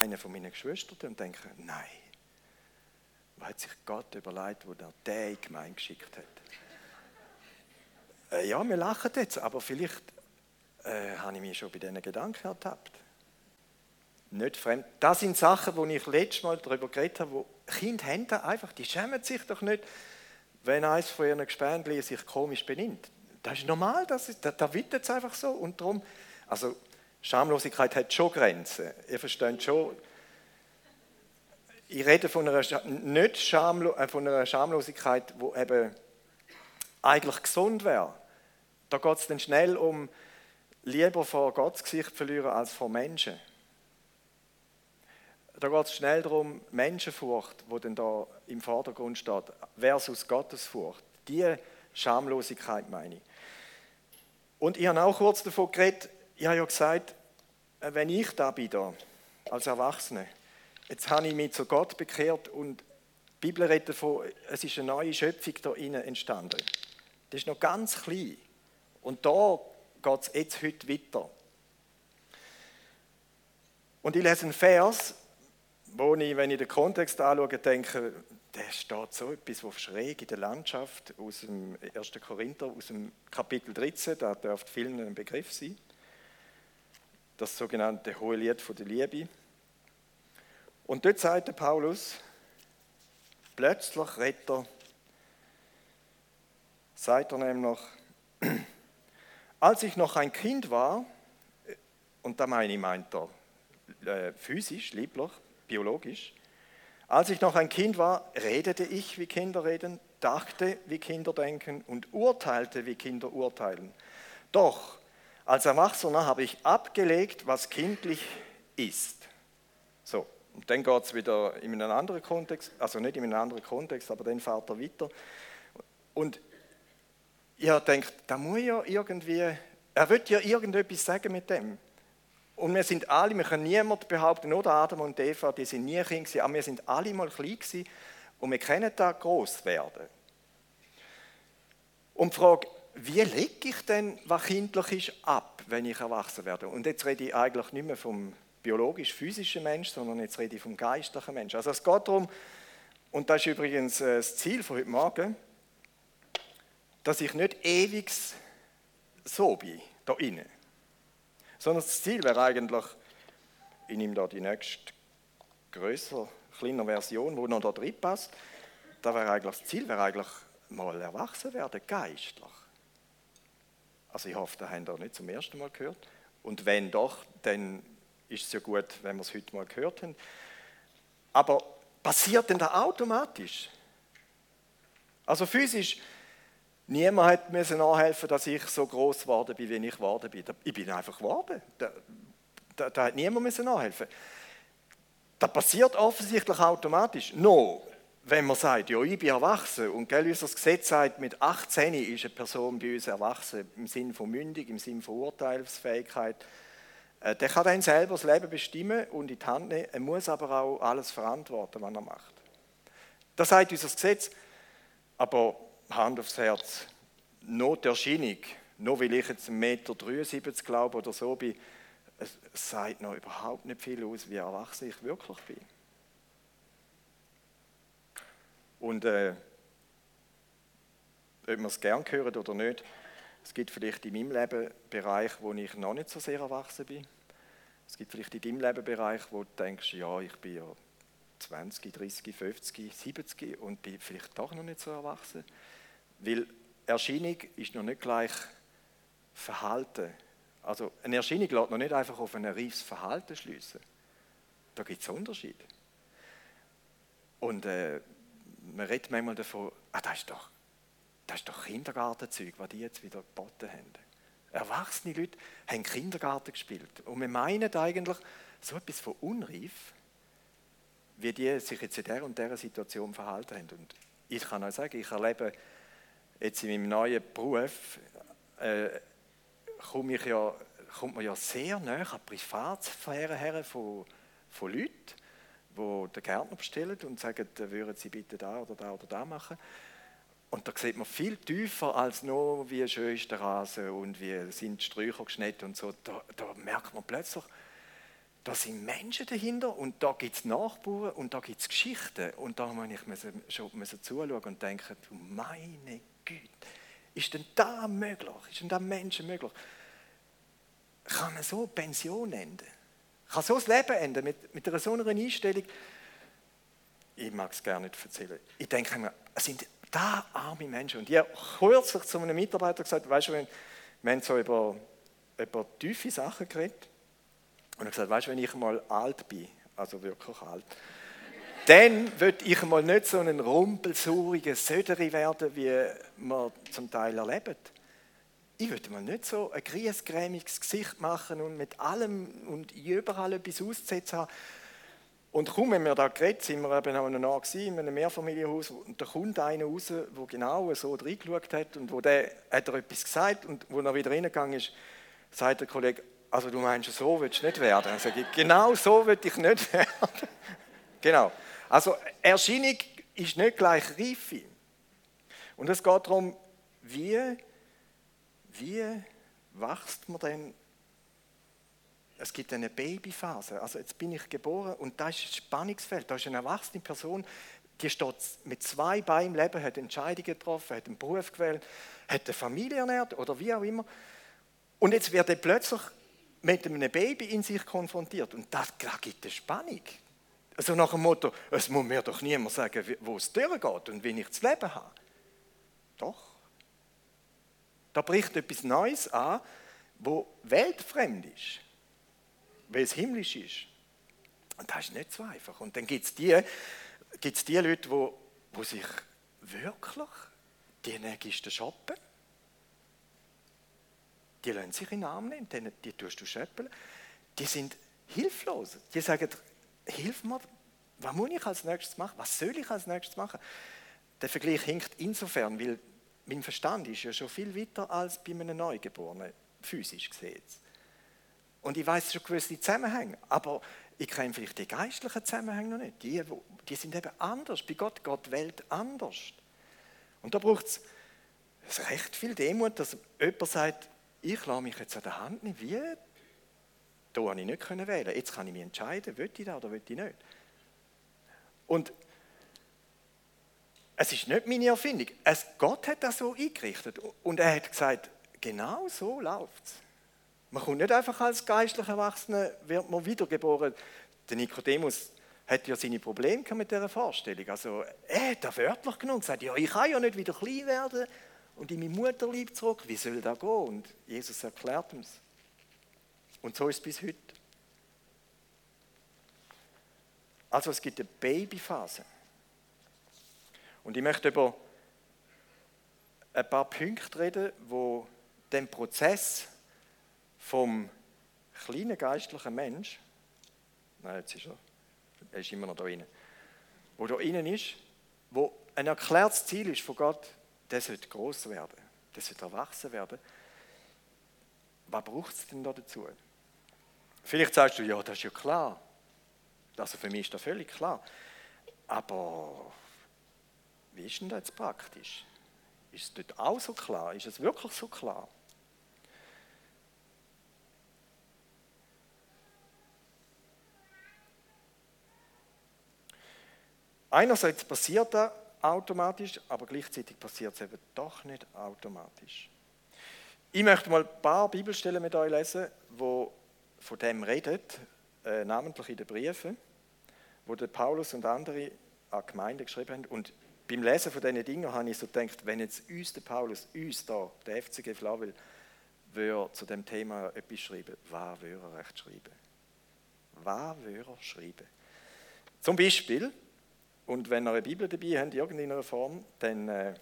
einen von meinen Geschwistern und denke, nein, was hat sich Gott überlegt, wo er den gemein geschickt hat? Äh, ja, wir lachen jetzt, aber vielleicht äh, habe ich mich schon bei diesen Gedanken ertappt. Nicht fremd. Das sind Sachen, wo ich letztes Mal darüber geredet habe, wo Kinder haben einfach, die schämen sich doch nicht, wenn eines von ihren Gespendli sich komisch benimmt. Das ist normal, das ist, da, da wird es einfach so. Und darum, also Schamlosigkeit hat schon Grenzen. Ihr versteht schon, ich rede von einer, nicht Schamlo, äh, von einer Schamlosigkeit, die eben eigentlich gesund wäre. Da geht es dann schnell um lieber vor Gottes Gesicht verlieren als vor Menschen. Da geht es schnell darum, Menschenfurcht, wo dann da im Vordergrund steht, versus Gottesfurcht. Die Schamlosigkeit meine ich. Und ich habe auch kurz davon geredet, ich habe ja gesagt, äh, wenn ich da bin, da, als Erwachsene, jetzt habe ich mich zu Gott bekehrt und die Bibel redet davon, es ist eine neue Schöpfung da innen entstanden. Das ist noch ganz klein. Und da geht es jetzt heute weiter. Und ich lese einen Vers, wo ich, wenn ich den Kontext anschaue, denke, da steht so etwas, was schräg in der Landschaft aus dem 1. Korinther, aus dem Kapitel 13, da dürfte vielen ein Begriff sein. Das sogenannte Hohe Lied von der Liebe. Und dort sagt der Paulus, plötzlich redet er, sagt er nämlich, als ich noch ein Kind war, und da meine ich, meint er äh, physisch, lieblich, biologisch, als ich noch ein Kind war, redete ich, wie Kinder reden, dachte, wie Kinder denken und urteilte, wie Kinder urteilen. Doch als Erwachsener habe ich abgelegt, was kindlich ist. So, und dann geht es wieder in einen anderen Kontext, also nicht in einen anderen Kontext, aber dann fährt er weiter. Und ihr denkt, da muss ja irgendwie, er wird ja irgendetwas sagen mit dem. Und wir sind alle, wir können niemand behaupten, oder Adam und Eva, die sind nie Kinder gewesen, aber wir sind alle mal klein gewesen und wir können da groß werden. Und die Frage, wie lege ich denn, was kindlich ist, ab, wenn ich erwachsen werde? Und jetzt rede ich eigentlich nicht mehr vom biologisch-physischen Mensch, sondern jetzt rede ich vom geistlichen Mensch. Also es geht darum, und das ist übrigens äh, das Ziel von heute Morgen, dass ich nicht ewig so bin, da innen. Sondern das Ziel wäre eigentlich, ich nehme da die nächste größere, kleine Version, wo noch da drin passt. Da wäre eigentlich, das Ziel wäre eigentlich mal erwachsen werden, geistlich. Also ich hoffe, da haben ihr nicht zum ersten Mal gehört. Und wenn doch, dann ist es ja gut, wenn wir es heute mal gehört haben. Aber passiert denn da automatisch? Also physisch Niemand hat mir nachhelfen, dass ich so groß geworden bin, wie ich geworden bin. Ich bin einfach geworden. Da, da, da hat niemand nachhelfen. Das passiert offensichtlich automatisch. No, wenn man sagt, ja, ich bin erwachsen und gell, unser Gesetz sagt, mit 18 ist eine Person bei uns erwachsen, im Sinne von mündig, im Sinne von Urteilsfähigkeit, äh, der kann dann selber das Leben bestimmen und in die Hand nehmen. Er muss aber auch alles verantworten, was er macht. Das sagt unser Gesetz. Aber Hand aufs Herz, Noterscheinung, nur weil ich jetzt 1,73 Meter glaube oder so bin, es sagt noch überhaupt nicht viel aus, wie erwachsen ich wirklich bin. Und äh, ob man es gern hören oder nicht, es gibt vielleicht in meinem Leben Bereich, wo ich noch nicht so sehr erwachsen bin. Es gibt vielleicht in deinem Leben Bereich, wo du denkst, ja, ich bin ja 20, 30, 50, 70 und bin vielleicht doch noch nicht so erwachsen. Weil Erscheinung ist noch nicht gleich Verhalten. Also eine Erscheinung lässt noch nicht einfach auf ein reifes Verhalten schließen. Da gibt es Unterschiede. Und äh, man redet manchmal davon, ah, das ist doch, doch Kindergartenzeug, was die jetzt wieder geboten haben. Erwachsene Leute haben Kindergarten gespielt. Und wir meinen eigentlich so etwas von unreif, wie die sich jetzt in der und der Situation verhalten haben. Und ich kann euch sagen, ich erlebe jetzt in meinem neuen Beruf äh, komme ich ja, kommt man ja sehr nah an die Privatsphäre her von, von Leuten, die den Gärtner bestellen und sagen, würden sie bitte da oder da oder da machen. Und da sieht man viel tiefer als nur, wie schön ist der Rasen und wie sind die Sträucher geschnitten und so. Da, da merkt man plötzlich, da sind Menschen dahinter und da gibt es Nachbarn und da gibt es Geschichten. Und da muss ich müssen, schon zuschauen und denken, du meine Güte, ist denn da möglich? Ist denn da Menschen möglich? Kann man so Pension enden? Kann so das Leben enden mit, mit einer so einer Einstellung? Ich mag es gerne nicht erzählen. Ich denke mir, es sind da arme Menschen. Und ich habe kürzlich zu einem Mitarbeiter gesagt, weißt du, wir haben so über, über tiefe Sachen geredet. Und er hat gesagt, weißt du, wenn ich mal alt bin, also wirklich alt, dann würde ich mal nicht so ein rumpelsauriger Söderi werden, wie man zum Teil erlebt. Ich würde mal nicht so ein griesgrämiges Gesicht machen und mit allem und überall etwas auszusetzen haben. Und kaum, wenn wir da geredet sind, wir eben auch noch in einem Mehrfamilienhaus und da kommt einer raus, der genau so reingeschaut hat und wo der hat er etwas gesagt und wo er wieder reingegangen ist, sagt der Kollege, also du meinst, so willst du nicht werden? Also, genau so will ich nicht werden. genau. Also Erscheinung ist nicht gleich Reife. Und es geht darum, wie, wie wächst man denn es gibt eine Babyphase. Also jetzt bin ich geboren und da ist ein Spannungsfeld. Da ist eine erwachsene Person, die steht mit zwei Beinen im Leben, hat Entscheidungen getroffen, hat einen Beruf gewählt, hat eine Familie ernährt oder wie auch immer. Und jetzt wird er plötzlich mit einem Baby in sich konfrontiert. Und das, das gibt eine Spannung. Also nach dem Motto, es muss mir doch niemand sagen, wo es durchgeht und wie ich das Leben habe. Doch. Da bricht etwas Neues an, wo weltfremd ist, weil es himmlisch ist. Und das ist nicht so einfach. Und dann gibt es die, gibt's die Leute, die, die sich wirklich die Energisten shoppen die lassen sich in den Arm nehmen, die, die tust du schöppeln. Die sind hilflos. Die sagen, hilf mir, was muss ich als nächstes machen? Was soll ich als nächstes machen? Der Vergleich hinkt insofern, weil mein Verstand ist ja schon viel weiter als bei einem Neugeborenen, physisch gesehen. Und ich weiß schon gewisse Zusammenhänge, aber ich kenne vielleicht die geistlichen Zusammenhänge noch nicht. Die, die sind eben anders. Bei Gott geht die Welt anders. Und da braucht es recht viel Demut, dass jemand sagt, ich lasse mich jetzt an der Hand nehmen, wie? Da konnte ich nicht wählen. Jetzt kann ich mich entscheiden, will ich da oder will ich nicht. Und es ist nicht meine Erfindung. Es, Gott hat das so eingerichtet. Und er hat gesagt, genau so läuft es. Man kommt nicht einfach als geistlicher Erwachsener, wird man wiedergeboren. Der Nikodemus hat ja seine Probleme mit dieser Vorstellung. Also er hat da wörtlich genommen gesagt, ja, ich kann ja nicht wieder klein werden und in mein Mutterlieb zurück. Wie soll das gehen? Und Jesus erklärt uns. Und so ist es bis heute. Also es gibt eine Babyphase. Und ich möchte über ein paar Punkte reden, wo den Prozess vom kleinen geistlichen Mensch, nein, jetzt ist er, er ist immer noch da drin, wo da innen ist, wo ein erklärtes Ziel ist von Gott, der sollte groß werden, der sollte erwachsen werden. Was braucht es denn da dazu? Vielleicht sagst du, ja, das ist ja klar. Also für mich ist das völlig klar. Aber wie ist denn das jetzt praktisch? Ist es dort auch so klar? Ist es wirklich so klar? Einerseits passiert das automatisch, aber gleichzeitig passiert es eben doch nicht automatisch. Ich möchte mal ein paar Bibelstellen mit euch lesen, wo von dem redet, äh, namentlich in den Briefen, wo der Paulus und andere an Gemeinden geschrieben haben. Und beim Lesen von diesen Dingen habe ich so gedacht, wenn jetzt uns der Paulus, uns da, der FCG Flavel, würde zu dem Thema etwas schreiben, was würde er recht schreiben? Was würde er schreiben? Zum Beispiel, und wenn ihr eine Bibel dabei habt, in irgendeiner Form, dann äh,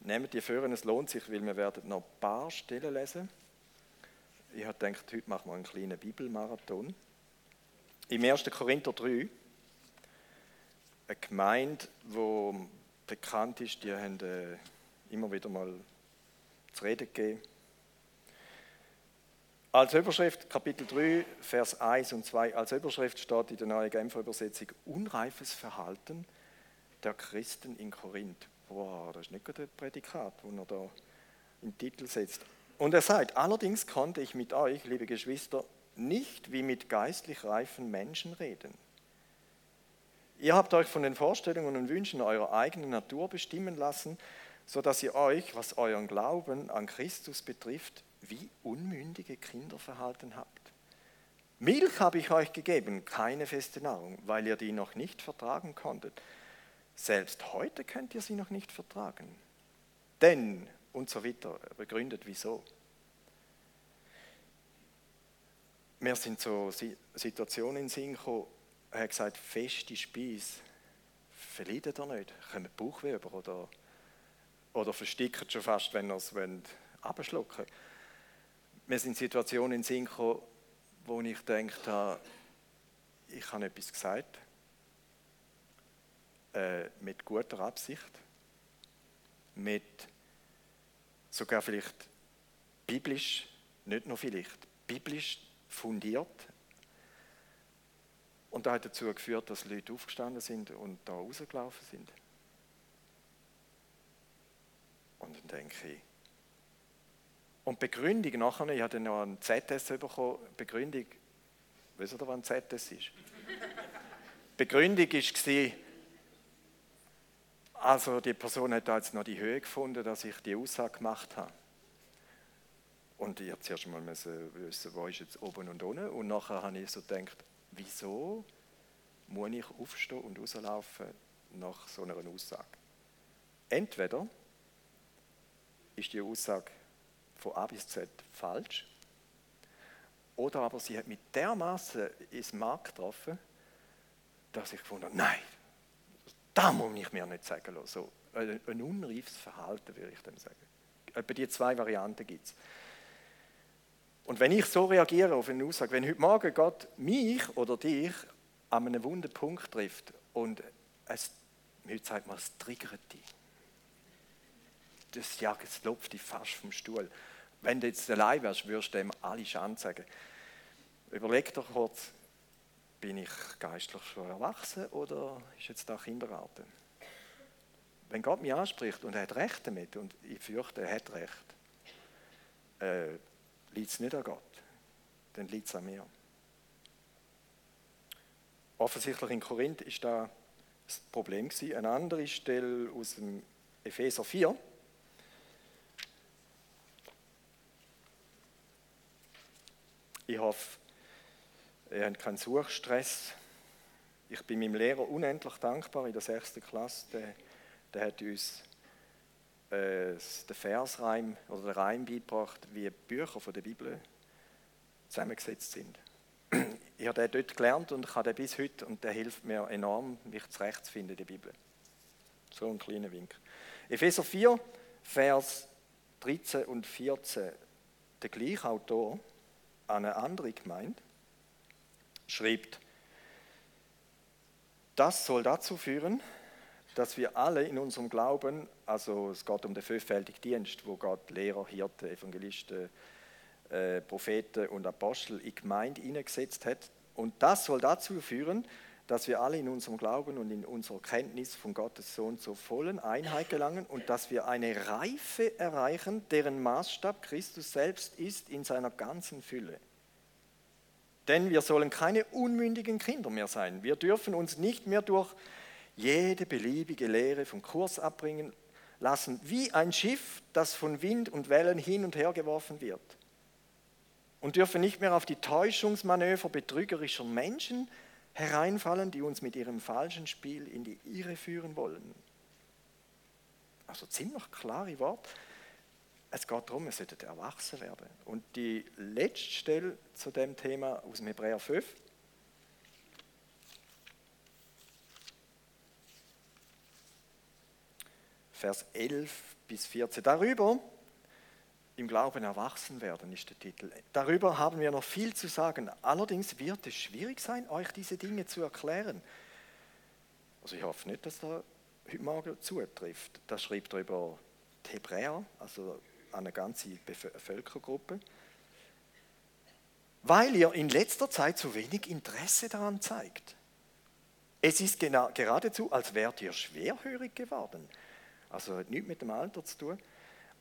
nehmt die für, es lohnt sich, weil wir werden noch ein paar Stellen lesen. Ich habe gedacht, heute machen wir einen kleinen Bibelmarathon. Im 1. Korinther 3, eine Gemeinde, die bekannt ist, die haben äh, immer wieder mal zu reden gegeben. Als Überschrift Kapitel 3, Vers 1 und 2, als Überschrift steht in der neuen Genfer Übersetzung Unreifes Verhalten der Christen in Korinth. Boah, das ist nicht gerade ein Prädikat, wo er da im Titel setzt. Und er sagt, allerdings konnte ich mit euch, liebe Geschwister, nicht wie mit geistlich reifen Menschen reden. Ihr habt euch von den Vorstellungen und Wünschen eurer eigenen Natur bestimmen lassen, so dass ihr euch, was euren Glauben an Christus betrifft, wie unmündige Kinder verhalten habt. Milch habe ich euch gegeben, keine feste Nahrung, weil ihr die noch nicht vertragen konntet. Selbst heute könnt ihr sie noch nicht vertragen. Denn, und so weiter, begründet wieso. Wir sind so Situationen in Sinn gekommen, er hat gesagt, feste Speise, verleidet er nicht, kommt Bauchweh über oder, oder verstickt schon fast, wenn er es abschlucken. Wir sind Situationen in Sinn gekommen, wo ich gedacht habe, ich habe etwas gesagt, äh, mit guter Absicht, mit sogar vielleicht biblisch, nicht nur vielleicht, biblisch fundiert. Und das hat dazu geführt, dass Leute aufgestanden sind und da rausgelaufen sind. Und dann denke ich, und Begründung nachher, ich hatte noch einen ZS bekommen, Begründung, wisst ihr, was ein ZS ist? Begründung war, also die Person hat da jetzt noch die Höhe gefunden, dass ich die Aussage gemacht habe. Und ich habe zuerst mal wissen, wo ist jetzt oben und unten. Und nachher habe ich so gedacht, wieso muss ich aufstehen und rauslaufen nach so einer Aussage? Entweder ist die Aussage von A bis Z falsch. Oder aber sie hat mich dermaßen ins Markt getroffen, dass ich gefunden habe, nein, da muss ich mir nicht sagen lassen. So, ein, ein unreifes Verhalten, würde ich dann sagen. Etwa die zwei Varianten gibt es. Und wenn ich so reagiere auf eine Aussage, wenn heute Morgen Gott mich oder dich an einem wunden Punkt trifft und es, heute sagt man, es triggert dich. Das jagt, es lupft dich fast vom Stuhl. Wenn du jetzt allein wärst, würdest du dem alle Schande sagen. Überleg doch kurz, bin ich geistlich schon erwachsen oder ist jetzt da Kindergarten? Wenn Gott mich anspricht und er hat Recht damit, und ich fürchte, er hat Recht, äh, liegt es nicht an Gott, dann liegt es an mir. Offensichtlich in Korinth ist da das Problem gewesen. Eine andere Stelle aus dem Epheser 4, Ich hoffe, ihr habt keinen Suchstress. Ich bin meinem Lehrer unendlich dankbar in der sechsten Klasse. Der, der hat uns äh, den Versreim oder den Reim beigebracht, wie Bücher von der Bibel zusammengesetzt sind. Ich habe den dort gelernt und kann den bis heute und der hilft mir enorm, mich zurechtzufinden in der Bibel. So ein kleiner Wink. Epheser 4, Vers 13 und 14. Der gleiche Autor an eine andere Gemeinde, schreibt, das soll dazu führen, dass wir alle in unserem Glauben, also es geht um den fünffältigen Dienst, wo Gott Lehrer, Hirten, Evangelisten, äh, Propheten und Apostel in Gemeinde hineingesetzt hat. Und das soll dazu führen, dass wir alle in unserem Glauben und in unserer Kenntnis von Gottes Sohn zur vollen Einheit gelangen und dass wir eine Reife erreichen, deren Maßstab Christus selbst ist in seiner ganzen Fülle. Denn wir sollen keine unmündigen Kinder mehr sein. Wir dürfen uns nicht mehr durch jede beliebige Lehre vom Kurs abbringen lassen, wie ein Schiff, das von Wind und Wellen hin und her geworfen wird. Und dürfen nicht mehr auf die Täuschungsmanöver betrügerischer Menschen hereinfallen, die uns mit ihrem falschen Spiel in die Irre führen wollen. Also ziemlich klare Wort. Es geht darum, wir sollten erwachsen werden. Und die letzte Stelle zu dem Thema aus dem Hebräer 5. Vers 11 bis 14. Darüber, im Glauben erwachsen werden, ist der Titel. Darüber haben wir noch viel zu sagen. Allerdings wird es schwierig sein, euch diese Dinge zu erklären. Also ich hoffe nicht, dass da heute Morgen zutrifft. Das schreibt darüber die Hebräer, also eine ganze Bevölkerungsgruppe, weil ihr in letzter Zeit so wenig Interesse daran zeigt. Es ist geradezu, als wärt ihr schwerhörig geworden. Also hat nichts mit dem Alter zu tun.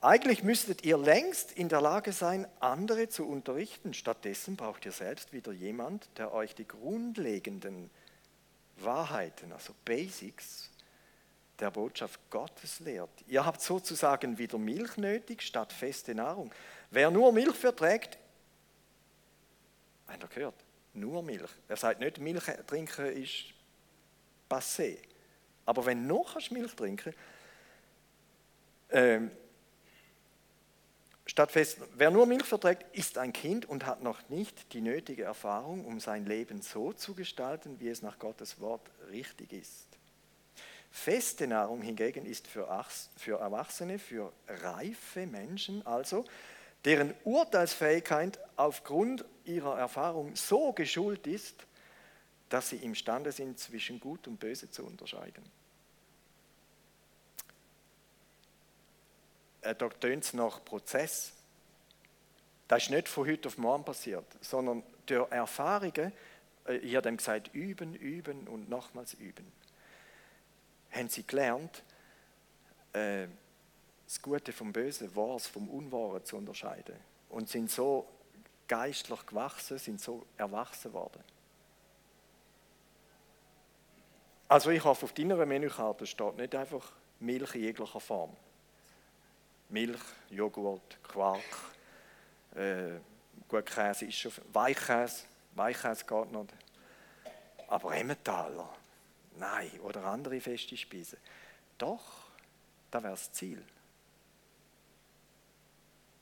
Eigentlich müsstet ihr längst in der Lage sein, andere zu unterrichten. Stattdessen braucht ihr selbst wieder jemand, der euch die grundlegenden Wahrheiten, also Basics der Botschaft Gottes lehrt. Ihr habt sozusagen wieder Milch nötig statt feste Nahrung. Wer nur Milch verträgt, einer gehört, nur Milch. Er sagt nicht, Milch trinken ist passé. Aber wenn du noch Milch trinken ähm, statt fest, wer nur Milch verträgt, ist ein Kind und hat noch nicht die nötige Erfahrung, um sein Leben so zu gestalten, wie es nach Gottes Wort richtig ist. Feste Nahrung hingegen ist für, Erwachsene, für reife Menschen also, deren Urteilsfähigkeit aufgrund ihrer Erfahrung so geschult ist, dass sie imstande sind, zwischen Gut und Böse zu unterscheiden. Da tönt es nach Prozess. Das ist nicht von heute auf morgen passiert, sondern durch Erfahrungen, äh, ich habe dem gesagt, üben, üben und nochmals üben, haben sie gelernt, äh, das Gute vom Bösen, Wahres vom Unwahren zu unterscheiden. Und sind so geistlich gewachsen, sind so erwachsen worden. Also ich hoffe, auf deiner Menükarte steht nicht einfach Milch in jeglicher Form. Milch, Joghurt, Quark, äh, gut Käse ist schon, Weichkäse, Weichkäse geht noch. Aber Emmentaler, nein, oder andere feste Speisen. Doch, da wäre das Ziel.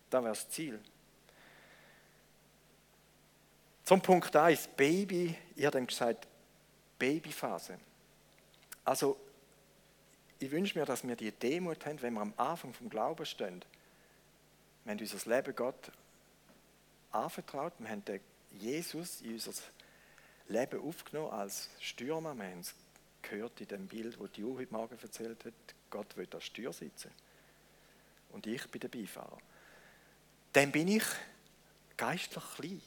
Da wäre das Ziel. Zum Punkt 1, Baby, ihr habt gesagt, Babyphase. Also, ich wünsche mir, dass wir die Demut haben, wenn wir am Anfang vom Glauben stehen. Wir haben unser Leben Gott anvertraut, wir haben Jesus in unser Leben aufgenommen als Stürmer. Wir haben es gehört in dem Bild, das die Uhr heute Morgen erzählt hat. Gott will an Steuer sitzen. Und ich bin der Beifahrer. Dann bin ich geistlich klein.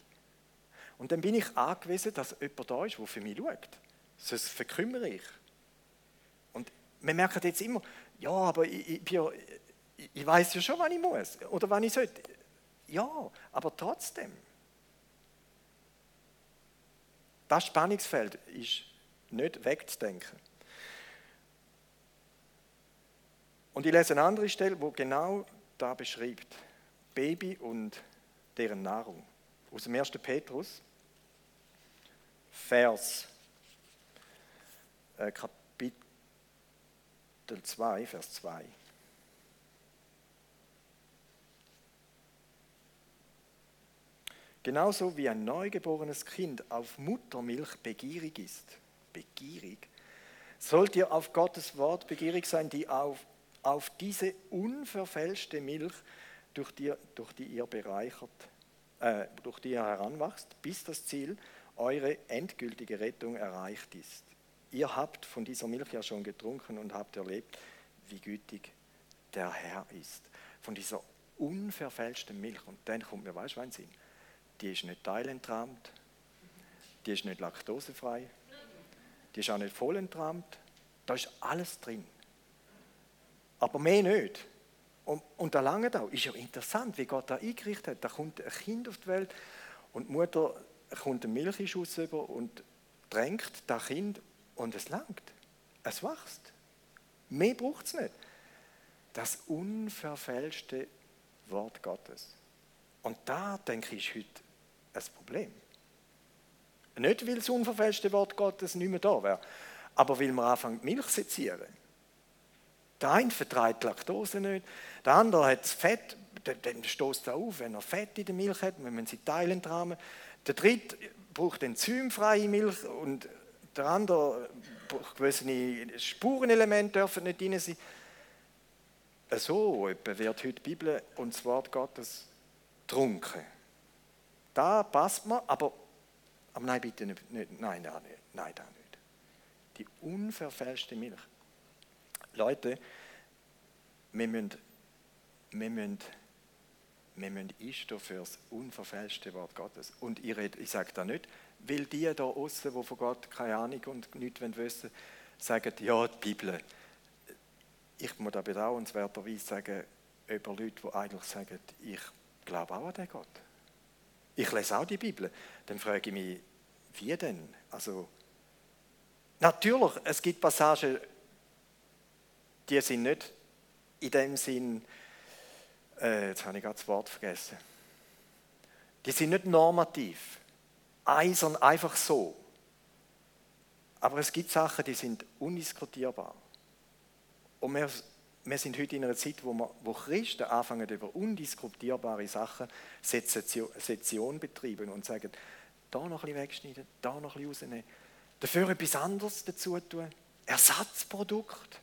Und dann bin ich angewiesen, dass jemand da ist, der für mich schaut. Sonst verkümmere ich wir merken jetzt immer, ja, aber ich, ich, ich, weiß ja schon, wann ich muss oder wann ich sollte. Ja, aber trotzdem. Das Spannungsfeld ist nicht wegzudenken. Und ich lese eine andere Stelle, wo genau da beschreibt, Baby und deren Nahrung. Aus dem 1. Petrus, Vers, äh, Kapitel Kapitel 2, Vers 2. Genauso wie ein neugeborenes Kind auf Muttermilch begierig ist, begierig, sollt ihr auf Gottes Wort begierig sein, die auf, auf diese unverfälschte Milch, durch die, durch die ihr bereichert, äh, durch die ihr heranwachst, bis das Ziel, eure endgültige Rettung erreicht ist. Ihr habt von dieser Milch ja schon getrunken und habt erlebt, wie gütig der Herr ist. Von dieser unverfälschten Milch. Und dann kommt mir, weißt du, Sinn? Die ist nicht teilentrahmt, die ist nicht laktosefrei, die ist auch nicht vollentrahmt. Da ist alles drin. Aber mehr nicht. Und, und da lange da ist ja interessant, wie Gott da eingerichtet hat. Da kommt ein Kind auf die Welt und die Mutter kommt einen Milchschuss über und drängt das Kind und es langt. Es wächst. Mehr braucht es nicht. Das unverfälschte Wort Gottes. Und da, denke ich, ist heute ein Problem. Nicht, weil das unverfälschte Wort Gottes nicht mehr da wäre, aber weil wir anfangen, Milch sezieren. Der eine vertreibt Laktose nicht, der andere hat das Fett, dann stoßt er auf, wenn er Fett in der Milch hat, wenn man sie teilen tragen. Der dritte braucht enzymfreie Milch und der andere, gewisse Spurenelemente dürfen nicht drin sein. So wird heute die Bibel und das Wort Gottes trunken. Da passt man, aber, aber nein, bitte nicht, nicht nein, nicht, nein, da nicht. Die unverfälschte Milch. Leute, wir müssen, wir müssen, wir müssen einstehen für das unverfälschte Wort Gottes. Und ich, ich sage da nicht, weil die da außen, die von Gott keine Ahnung und nichts wissen sagen, ja, die Bibel. Ich muss da bedauernswerterweise sagen, über Leute, die eigentlich sagen, ich glaube auch an den Gott. Ich lese auch die Bibel. Dann frage ich mich, wie denn? Also, natürlich, es gibt Passagen, die sind nicht in dem Sinn, äh, jetzt habe ich gerade das Wort vergessen, die sind nicht normativ, eisern einfach so. Aber es gibt Sachen, die sind undiskutierbar. Und wir, wir sind heute in einer Zeit, wo, wir, wo Christen anfangen, über undiskutierbare Sachen Sezession betreiben und sagen, da noch ein bisschen wegschneiden, da noch ein bisschen rausnehmen, dafür etwas anderes dazu tun, Ersatzprodukt,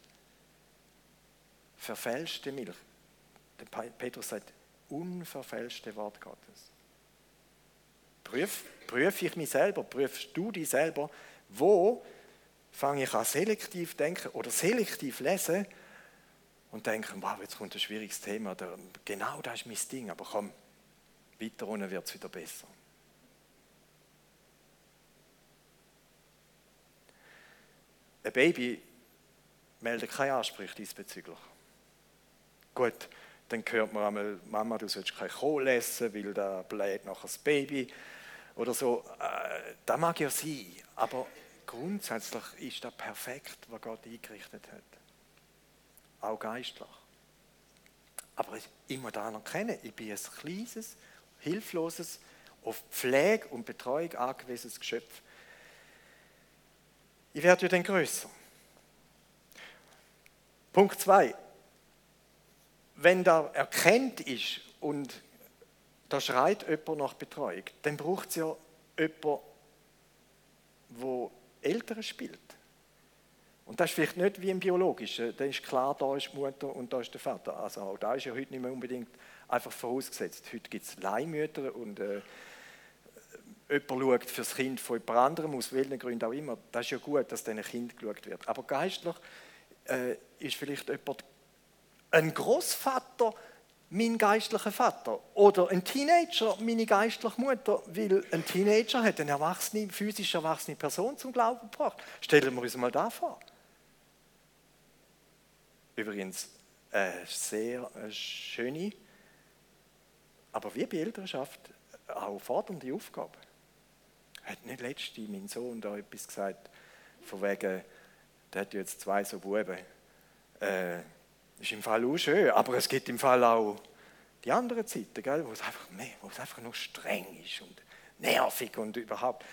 verfälschte Milch. Der Petrus sagt, unverfälschte Wort Gottes. Prüf, prüfe ich mich selber, prüfst du dich selber, wo fange ich an selektiv denken oder selektiv lesen und denke, wow, jetzt kommt ein schwieriges Thema, genau das ist mein Ding, aber komm, weiter unten wird es wieder besser. Ein Baby meldet keine Ansprüche diesbezüglich. Gut, dann hört man einmal, Mama, du sollst kein Kohl essen, weil da bläht nachher das Baby oder so. Äh, das mag ja sein, aber grundsätzlich ist das perfekt, was Gott eingerichtet hat. Auch geistlich. Aber ich muss da erkennen, ich bin ein kleines, hilfloses, auf Pflege und Betreuung angewiesenes Geschöpf. Ich werde ja dann größer. Punkt 2. Wenn da erkennt ist und da schreit jemand nach Betreuung, dann braucht es ja jemanden, der Eltern spielt. Und das ist vielleicht nicht wie im Biologischen. Da ist klar, da ist die Mutter und da ist der Vater. Also auch da ist ja heute nicht mehr unbedingt einfach vorausgesetzt. Heute gibt es Leihmütter und äh, jemand schaut für das Kind von jemand anderem, aus welchen Gründen auch immer. Das ist ja gut, dass diesen Kind geschaut wird. Aber geistlich äh, ist vielleicht jemand, ein Großvater, mein geistlicher Vater. Oder ein Teenager, meine geistliche Mutter, weil ein Teenager hat eine erwachsene, physisch erwachsene Person zum Glauben gebracht. Stellen wir uns mal da vor. Übrigens, eine sehr eine schöne, aber wie bei Elternschaft auch fordernde Aufgabe. Hat nicht letztens mein Sohn da etwas gesagt, von wegen, der hat jetzt zwei so Buben. Äh, ist im Fall auch schön, aber es gibt im Fall auch die anderen Zeiten, gell, wo, es einfach, nee, wo es einfach nur streng ist und nervig und überhaupt.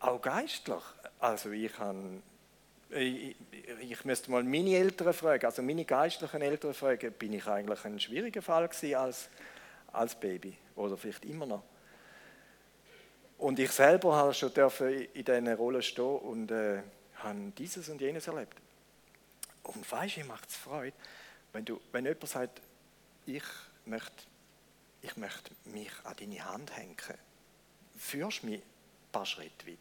Auch geistlich. Also ich kann ich, ich müsste mal meine Eltern fragen, also meine geistlichen Eltern fragen, bin ich eigentlich ein schwieriger Fall gewesen als, als Baby oder vielleicht immer noch. Und ich selber habe schon in dieser Rolle stehen und äh, habe dieses und jenes erlebt. Und weißt du, macht es Freude, wenn, du, wenn jemand sagt, ich möchte, ich möchte mich an deine Hand hängen. Führst mich ein paar Schritte weit.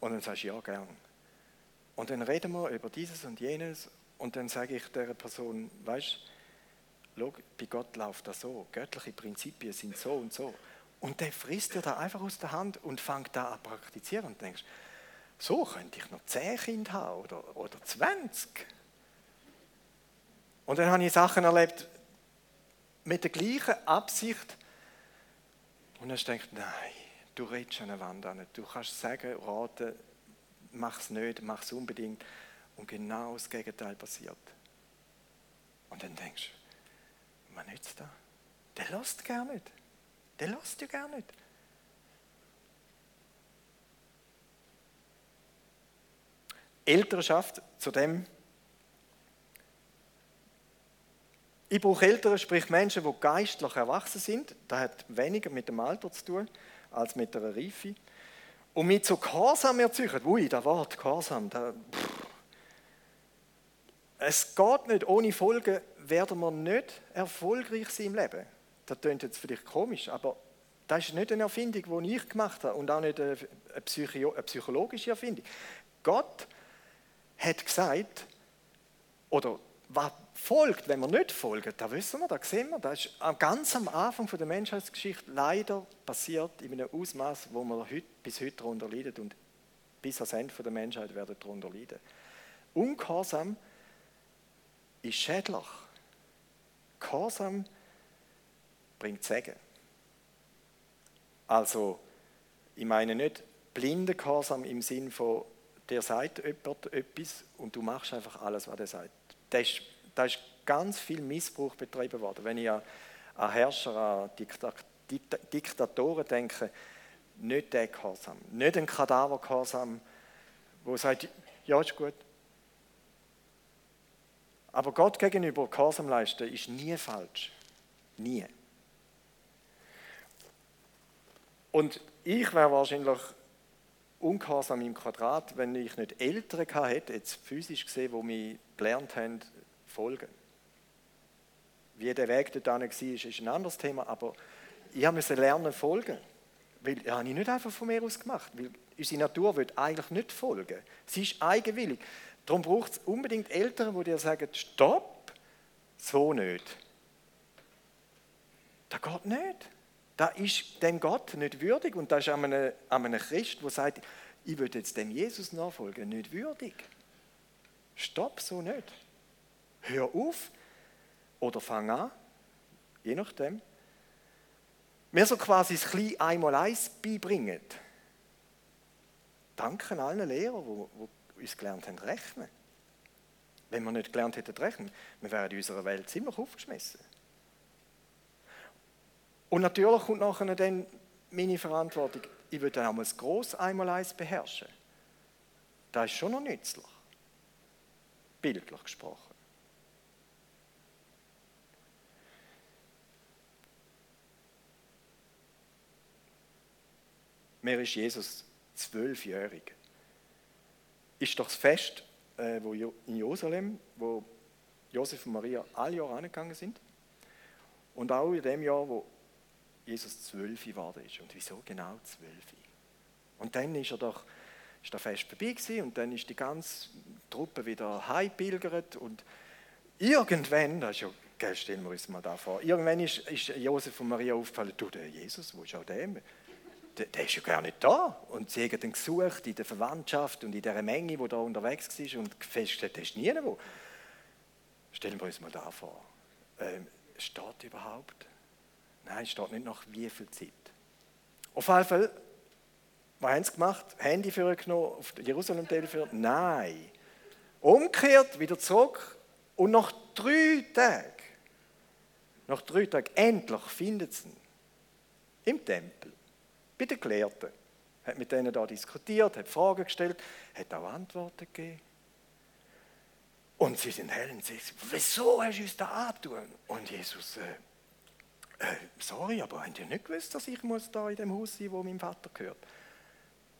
Und dann sagst du, ja, gern. Und dann reden wir über dieses und jenes und dann sage ich der Person, weißt du, bei Gott läuft das so, göttliche Prinzipien sind so und so. Und der frisst dir da einfach aus der Hand und fängt da an praktizieren und denkst, so könnte ich noch 10 Kinder haben oder, oder 20. Und dann habe ich Sachen erlebt mit der gleichen Absicht. Und dann denkst du, nein, du redest an eine Wand an. Du kannst sagen, raten, mach es nicht, mach es unbedingt. Und genau das Gegenteil passiert. Und dann denkst du, was nützt das? Der lässt gar nicht. Der lässt ja gar nicht. Elternschaft, zu dem Ich brauche Eltern, sprich Menschen, die geistlich erwachsen sind. Das hat weniger mit dem Alter zu tun als mit der Reife. Und mit so Gehorsam erzeugen. Ui, das Wort Gehorsam. Da, es geht nicht. Ohne Folgen werden wir nicht erfolgreich sein im Leben. Das klingt jetzt vielleicht komisch, aber das ist nicht eine Erfindung, die ich gemacht habe und auch nicht eine, psychologische Erfindung. Gott hat gesagt, oder was folgt, wenn wir nicht folgen, da wissen wir, da sehen wir, das ist ganz am Anfang der Menschheitsgeschichte leider passiert in einem Ausmaß, wo wir bis heute darunter leiden und bis ans Ende der Menschheit werden darunter leiden. Ungehorsam ist schädlich. Gehorsam bringt Segen. Also, ich meine nicht blinder Gehorsam im Sinn von, der sagt jemand etwas und du machst einfach alles, was er sagt. Da ist, da ist ganz viel Missbrauch betrieben worden. Wenn ich an, an Herrscher, an Diktatoren denke, nicht der Gehorsam, nicht ein Kadavergehorsam, wo sagt, ja, ist gut. Aber Gott gegenüber Gehorsam leisten ist nie falsch. Nie. Und ich wäre wahrscheinlich ungehorsam im Quadrat, wenn ich nicht Eltern hätte, jetzt physisch gesehen, die mich gelernt haben, folgen. Wie der Weg dort war, ist ein anderes Thema, aber ich musste lernen, folgen. Weil das habe ich nicht einfach von mir aus gemacht, weil unsere Natur will eigentlich nicht folgen. Sie ist eigenwillig. Darum braucht es unbedingt Eltern, die dir sagen, stopp, so nicht. Das geht nicht. Das ist dem Gott nicht würdig und das ist an einem, an einem Christ, der sagt, ich würde jetzt dem Jesus nachfolgen, nicht würdig. Stopp, so nicht. Hör auf oder fang an, je nachdem. Wir so quasi das kleine Einmal-Eins beibringen. Danke allen Lehrern, die uns gelernt haben, rechnen. Wenn wir nicht gelernt hätten, rechnen, wir wären in unserer Welt ziemlich aufgeschmissen. Und natürlich kommt nachher dann meine Verantwortung, ich will dann auch mal das grosse Einmal-Eins beherrschen. Das ist schon noch nützlich. Bildlich gesprochen. Mir ist Jesus zwölfjährig. Ist doch das Fest äh, wo in Jerusalem, wo Josef und Maria alle Jahre angegangen sind. Und auch in dem Jahr, wo Jesus zwölf geworden ist. Und wieso genau zwölf? Und dann ist er doch ist das Fest vorbei gewesen, und dann ist die ganze Truppe wieder heimgepilgert und irgendwann, das ist ja, stellen wir uns mal da vor, irgendwann ist, ist Josef und Maria aufgefallen, du, der Jesus, wo ist auch der? der, der ist ja gar nicht da. Und sie haben dann gesucht in der Verwandtschaft und in der Menge, die da unterwegs war und festgestellt, der ist nie wo. Stellen wir uns mal da vor. Ähm, steht überhaupt? Nein, steht nicht nach wie viel Zeit. Auf jeden Fall, was haben sie gemacht? Handy für genommen, auf Jerusalem telefoniert? Nein. Umgekehrt, wieder zurück und nach drei Tagen, nach drei Tagen, endlich findet sie ihn im Tempel bei den Gelehrten. Hat mit denen da diskutiert, hat Fragen gestellt, hat auch Antworten gegeben. Und sie sind hell und sagen, wieso hast du uns da antun? Und Jesus, äh, äh, sorry, aber habt ihr nicht gewusst, dass ich muss da in dem Haus sein, wo mein Vater gehört?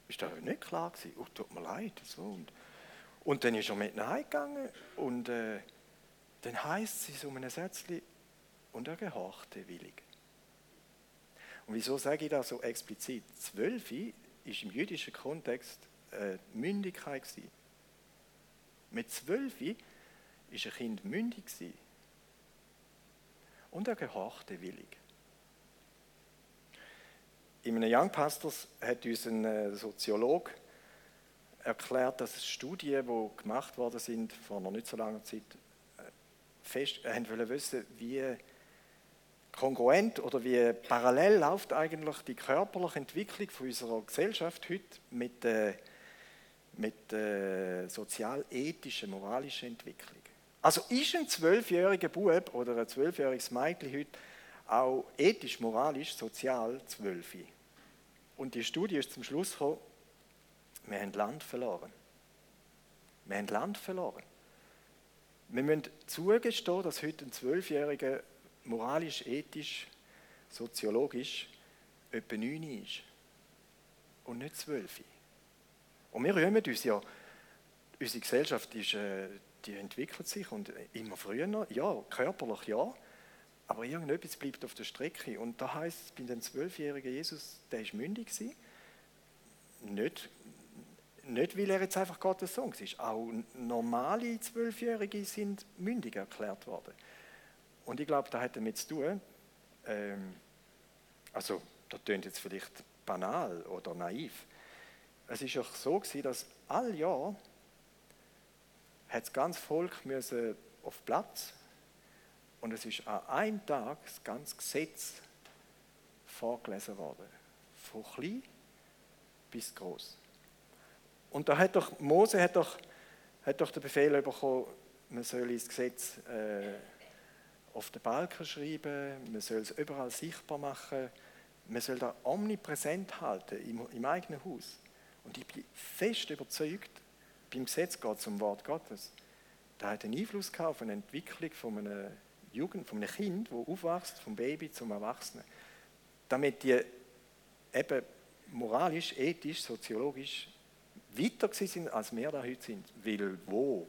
Ist das nicht klar gewesen? Oh, tut mir leid. So. Und, und dann ist er mit gegangen und äh, dann heißt es so um ein Sätzchen, und er gehorchte willig. Und wieso sage ich das so explizit? Zwölf ist im jüdischen Kontext äh, Mündigkeit. Gewesen. Mit zwölf ist ein Kind mündig. Gewesen. Und er gehorchte willig. In einem Young Pastors hat uns ein äh, Soziologe erklärt, dass Studien, die gemacht worden sind vor noch nicht so langer Zeit, äh, fest, äh, wollen wissen, wie kongruent oder wie parallel läuft eigentlich die körperliche Entwicklung von unserer Gesellschaft heute mit der, mit der sozial-ethischen, moralischen Entwicklung. Also ist ein zwölfjähriger Bub oder ein zwölfjähriges Mädchen heute auch ethisch, moralisch, sozial zwölf? Und die Studie ist zum Schluss gekommen, wir haben Land verloren. Wir haben Land verloren. Wir müssen zugestehen, dass heute ein Zwölfjähriger moralisch, ethisch, soziologisch etwa 9 ist. Und nicht 12. Und wir rühmen uns ja, unsere Gesellschaft ist, äh, die entwickelt sich und immer früher, ja, körperlich ja, aber irgendetwas bleibt auf der Strecke. Und da heißt es, bei dem zwölfjährigen Jesus, der ist mündig gewesen. Nicht, nicht, weil er jetzt einfach Gottes Sohn ist. Auch normale Zwölfjährige sind mündig erklärt worden. Und ich glaube, das hat damit zu tun, ähm, also das klingt jetzt vielleicht banal oder naiv. Es ist auch so gewesen, dass all Jahr hat das ganze Volk müssen auf Platz Und es ist an einem Tag das ganze Gesetz vorgelesen worden. Von klein bis groß. Und da hat doch, Mose hat doch, hat doch den Befehl bekommen, man soll ins Gesetz äh, auf den Balken schreiben, man soll es überall sichtbar machen, man soll da omnipräsent halten im, im eigenen Haus. Und ich bin fest überzeugt, beim Gesetz geht es um Wort Gottes. Da hat einen Einfluss auf eine Entwicklung von einer Jugend, von einem Kind, das aufwächst, vom Baby zum Erwachsenen. Damit die eben moralisch, ethisch, soziologisch weiter sind, als wir da heute sind. Weil wo?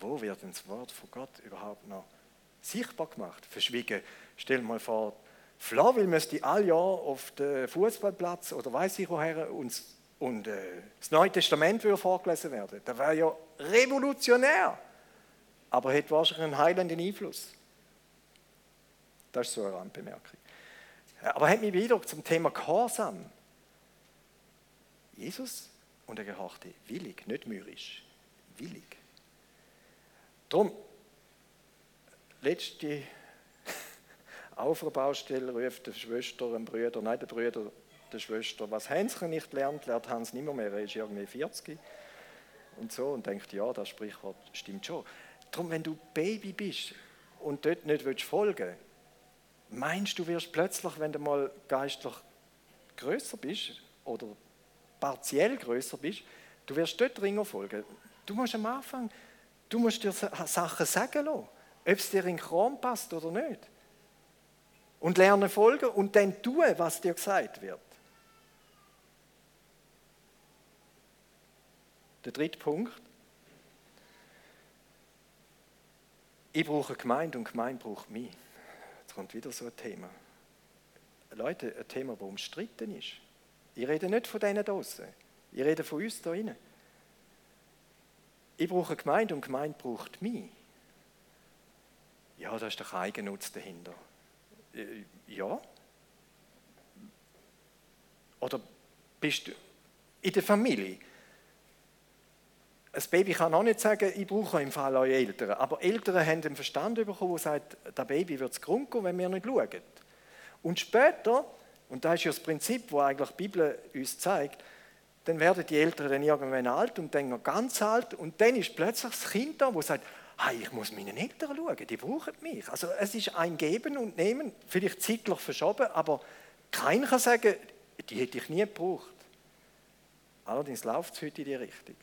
Wo wird denn das Wort von Gott überhaupt noch sichtbar gemacht? Verschwiegen. Stell mal vor, Flaville müsste all Jahr auf den Fußballplatz oder weiß ich woher und, und äh, das Neue Testament würde vorgelesen werden. Das wäre ja revolutionär. Aber hat wahrscheinlich einen heilenden Einfluss. Das ist so eine Randbemerkung. Aber hat mich wieder zum Thema Gehorsam. Jesus und er gehorchte willig, nicht mürrisch, willig. Darum, letzte auf der Baustelle ruft der Schwester, ein Bruder, nein, der Bruder der Schwester, was Hänschen nicht lernt, lernt Hans nimmer mehr, er ist irgendwie 40 und so und denkt, ja, das Sprichwort stimmt schon. Darum, wenn du Baby bist und dort nicht willst folgen meinst du, wirst plötzlich, wenn du mal geistlich größer bist oder partiell größer bist, du wirst dort dringend folgen. Du musst am Anfang, du musst dir Sachen sagen lassen, ob es dir in den Kram passt oder nicht. Und lernen folgen und dann tun, was dir gesagt wird. Der dritte Punkt. Ich brauche Gemeinde und Gemeinde braucht mich. Jetzt kommt wieder so ein Thema. Leute, ein Thema, das umstritten ist. Ich rede nicht von denen draußen. Ich rede von uns da drinnen. Ich brauche Gemeinde und Gemeinde braucht mich. Ja, da ist doch Eigennutz dahinter. Äh, ja. Oder bist du in der Familie? Ein Baby kann auch nicht sagen, ich brauche im Fall eure Eltern. Aber Eltern haben den Verstand bekommen, der sagt, das Baby wird Grund gehen, wenn wir nicht schauen. Und später und das ist ja das Prinzip, das eigentlich die Bibel uns zeigt. Dann werden die Eltern dann irgendwann alt und dann noch ganz alt und dann ist plötzlich das Kind da, das sagt, hey, ich muss meinen Eltern schauen, die brauchen mich. Also es ist ein Geben und Nehmen, vielleicht zeitlich verschoben, aber keiner kann sagen, die hätte ich nie gebraucht. Allerdings läuft es heute in die Richtung.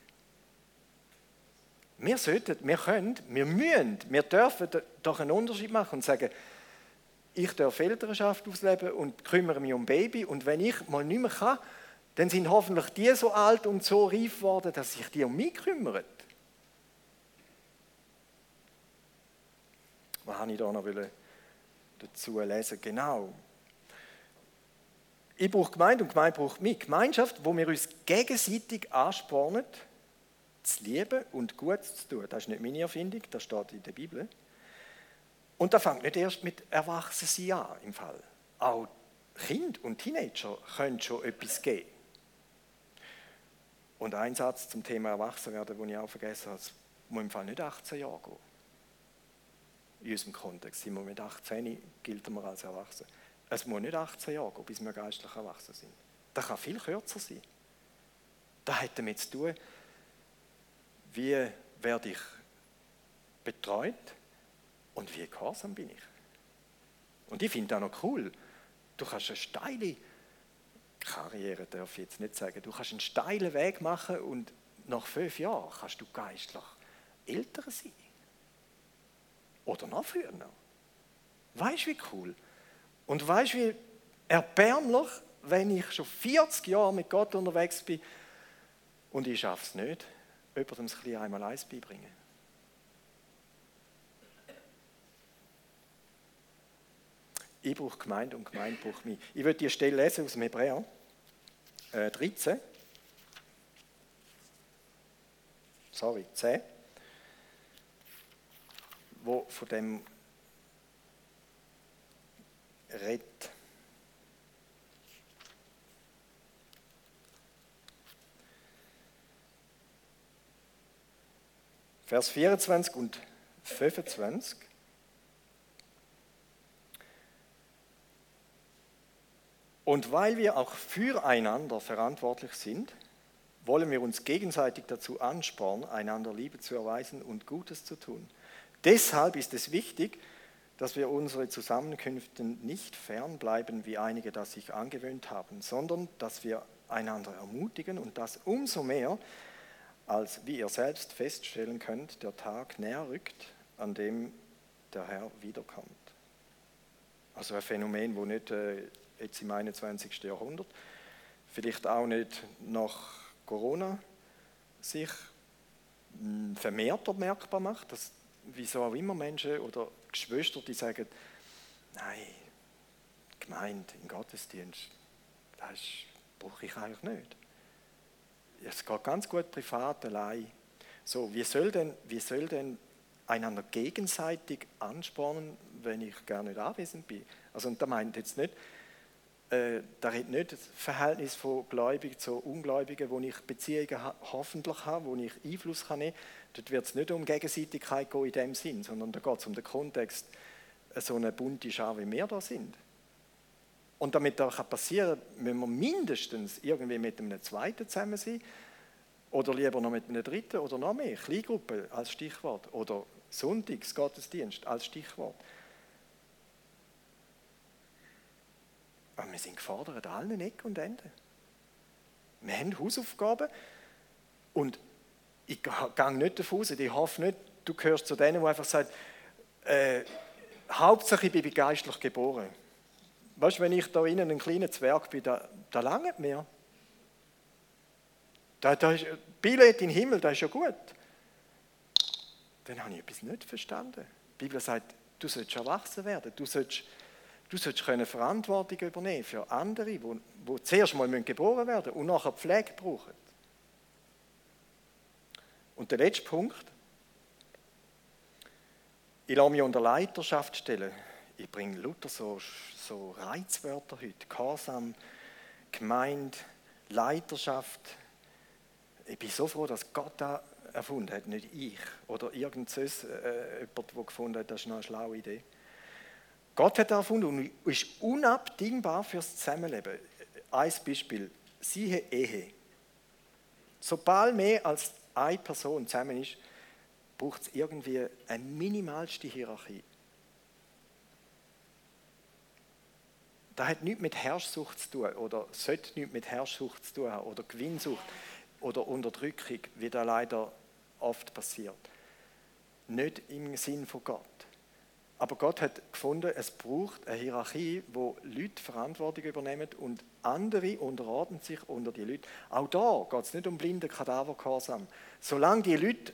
Wir sollten, wir können, wir müssen, wir dürfen doch einen Unterschied machen und sagen, ich darf Elternschaft ausleben und kümmere mich um Baby und wenn ich mal nicht mehr kann, dann sind hoffentlich die so alt und so reif geworden, dass sich die um mich kümmern. Was habe ich da noch dazu lesen? Genau. Ich brauche Gemeinde und Gemeinde braucht mich. Gemeinschaft, wo wir uns gegenseitig anspornen, zu lieben und gut zu tun. Das ist nicht meine Erfindung, das steht in der Bibel. Und da fängt nicht erst mit Erwachsenen an im Fall. Auch Kinder und Teenager können schon etwas geben. Und ein Satz zum Thema Erwachsenwerden, den ich auch vergessen habe, es muss im Fall nicht 18 Jahre gehen. In unserem Kontext sind wir mit 18, gilt man als Erwachsen. Es muss nicht 18 Jahre gehen, bis wir geistlich erwachsen sind. Das kann viel kürzer sein. Das hat damit zu tun, wie werde ich betreut, und wie gehorsam bin ich? Und ich finde das noch cool. Du kannst eine steile Karriere, darf ich jetzt nicht sagen, du kannst einen steilen Weg machen und nach fünf Jahren kannst du geistlich älter sein. Oder noch früher. Weißt du, wie cool? Und weißt du, wie erbärmlich, wenn ich schon 40 Jahre mit Gott unterwegs bin und ich schaffe es nicht, jemandem das einmal eins beibringen. Ich brauche Gemeinde und Gemeinde braucht mich. Ich würde die Stelle lesen aus dem Hebräer äh, 13. Sorry, 10. Wo von dem redet. Vers 24 und 25. Und weil wir auch füreinander verantwortlich sind, wollen wir uns gegenseitig dazu anspornen, einander Liebe zu erweisen und Gutes zu tun. Deshalb ist es wichtig, dass wir unsere Zusammenkünfte nicht fernbleiben, wie einige das sich angewöhnt haben, sondern dass wir einander ermutigen und das umso mehr, als wie ihr selbst feststellen könnt, der Tag näher rückt, an dem der Herr wiederkommt. Also ein Phänomen, wo nicht äh, jetzt im 21. Jahrhundert, vielleicht auch nicht nach Corona sich hm, vermehrter merkbar macht, dass wieso auch immer Menschen oder Geschwister, die sagen, nein, gemeint im Gottesdienst, das brauche ich eigentlich nicht. Es geht ganz gut privat allein. So, wie soll denn, wie soll denn einander gegenseitig anspornen, wenn ich gar nicht anwesend bin? Also, und da meint jetzt nicht, äh, da hat nicht das Verhältnis von Gläubigen zu Ungläubigen, wo ich Beziehungen hoffentlich habe, wo ich Einfluss kann. Dort wird es nicht um Gegenseitigkeit gehen in dem Sinn, sondern da geht es um den Kontext, äh, so eine bunte Schar, wie wir da sind. Und damit das passieren kann, müssen wir mindestens irgendwie mit einem zweiten zusammen sein oder lieber noch mit einem dritten oder noch mehr. Kleingruppe als Stichwort oder Sonntagsgottesdienst als Stichwort. Aber wir sind gefordert an allen Ecken und Enden. Wir haben Hausaufgaben und ich gehe nicht davon aus, ich hoffe nicht, du gehörst zu denen, die einfach sagen, äh, Hauptsache ich bin geistlich geboren. Weißt du, wenn ich da innen ein kleiner Zwerg bin, da, da langt mir. Da, da ist, Billett in den Himmel, das ist ja gut. Dann habe ich etwas nicht verstanden. Die Bibel sagt, du sollst erwachsen werden, du sollst Du sollst können Verantwortung übernehmen für andere, die, die zuerst mal geboren werden und nachher Pflege brauchen. Und der letzte Punkt. Ich lasse mich unter Leiterschaft stellen. Ich bringe Luther so, so Reizwörter heute. Gehorsam, Gemeinde, Leiterschaft. Ich bin so froh, dass Gott da erfunden hat, nicht ich. Oder irgend äh, jemand, der gefunden hat, das ist eine schlaue Idee. Gott hat erfunden und ist unabdingbar fürs Zusammenleben. Ein Beispiel, siehe Ehe. Sobald mehr als eine Person zusammen ist, braucht es irgendwie eine minimalste Hierarchie. Das hat nichts mit Herrschsucht zu tun oder sollte nichts mit Herrschsucht zu tun haben oder Gewinnsucht oder Unterdrückung, wie da leider oft passiert. Nicht im Sinn von Gott. Aber Gott hat gefunden, es braucht eine Hierarchie, wo Leute Verantwortung übernehmen und andere unterordnen sich unter die Leute. Auch da geht es nicht um blinde Kadavergehorsam. Solange die Leute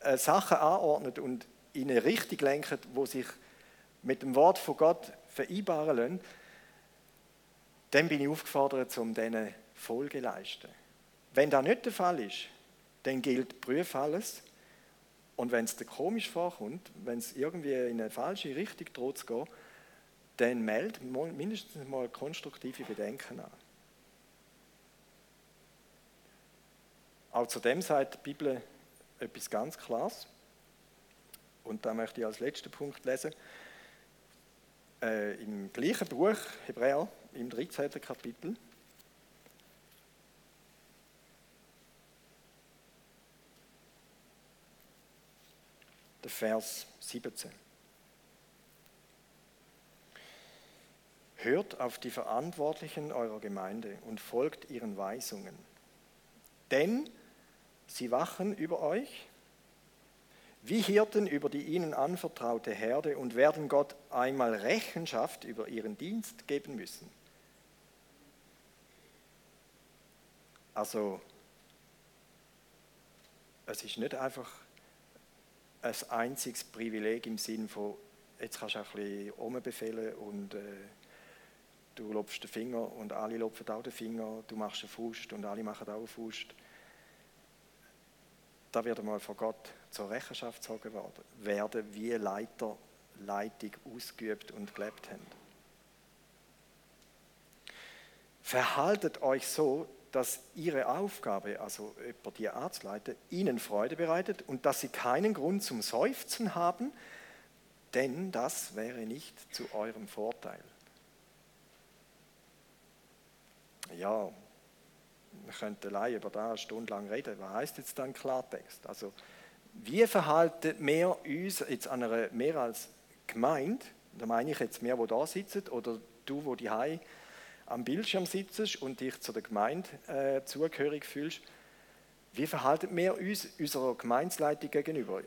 äh, Sachen anordnen und in eine Richtung lenken, wo sich mit dem Wort von Gott vereinbaren lassen, dann bin ich aufgefordert, um denen Folge zu leisten. Wenn das nicht der Fall ist, dann gilt, prüf alles und wenn es dir komisch vorkommt, wenn es irgendwie in eine falsche Richtung droht zu gehen, dann meld mindestens mal konstruktive Bedenken an. Auch zu sagt die Bibel etwas ganz Klares. Und da möchte ich als letzten Punkt lesen. Äh, Im gleichen Buch, Hebräer, im 13. Kapitel, der Vers 17. Hört auf die Verantwortlichen eurer Gemeinde und folgt ihren Weisungen. Denn sie wachen über euch wie Hirten über die ihnen anvertraute Herde und werden Gott einmal Rechenschaft über ihren Dienst geben müssen. Also, es ist nicht einfach ein einziges Privileg im Sinn von, jetzt kannst du ein bisschen rumbefehlen und äh, du lopfst den Finger und alle lopfen auch den Finger, du machst eine Faust und alle machen auch eine Faust. Da wird einmal von Gott zur Rechenschaft gezogen werden, wie Leiter Leitung ausgeübt und gelebt haben. Verhaltet euch so, dass ihre Aufgabe, also über die anzuleiten, ihnen Freude bereitet und dass sie keinen Grund zum Seufzen haben, denn das wäre nicht zu eurem Vorteil. ja, wir könnten allein über das eine Stunde lang reden. Was heißt jetzt dann Klartext? Also, wie verhalten wir uns jetzt an einer, mehr als Gemeinde, da meine ich jetzt mehr, wo da sitzen, oder du, wo die am Bildschirm sitzt und dich zu der Gemeinde äh, zugehörig fühlst, wie verhalten wir uns unserer Gemeinsleitung gegenüber?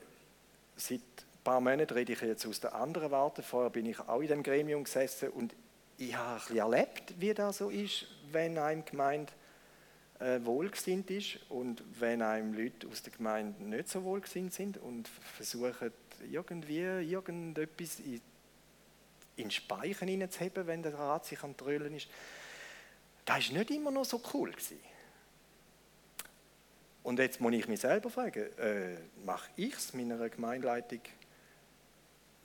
Seit ein paar Monaten rede ich jetzt aus der anderen Warte. Vorher bin ich auch in dem Gremium gesessen und ich habe ein bisschen erlebt, wie das so ist, wenn einem Gemeinde äh, wohlgesinnt ist und wenn einem Leute aus der Gemeinde nicht so wohlgesinnt sind und versuchen irgendwie irgendetwas in, in Speichen hineinzuheben, wenn der Rat sich am Trölen ist. Das war nicht immer noch so cool. Gewesen. Und jetzt muss ich mich selber fragen, äh, mache ich es meiner Gemeinleitung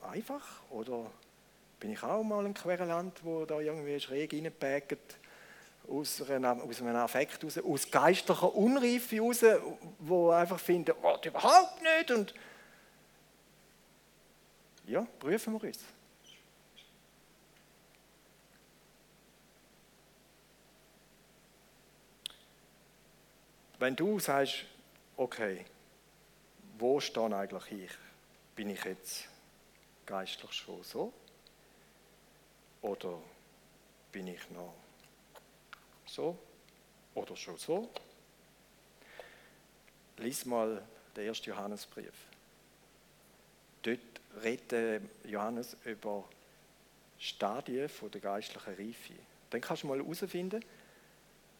einfach oder bin ich auch mal ein Quereland, wo da irgendwie schräg reinpägt aus, aus einem Affekt raus, aus geistlicher Unreife raus, wo einfach finden, oh, überhaupt nicht und ja, prüfen wir uns. Wenn du sagst, okay, wo stehe eigentlich ich? Bin ich jetzt geistlich schon so? Oder bin ich noch so? Oder schon so? Lies mal den ersten Johannesbrief. Dort redet Johannes über Stadien der geistlichen Reife. Dann kannst du mal herausfinden,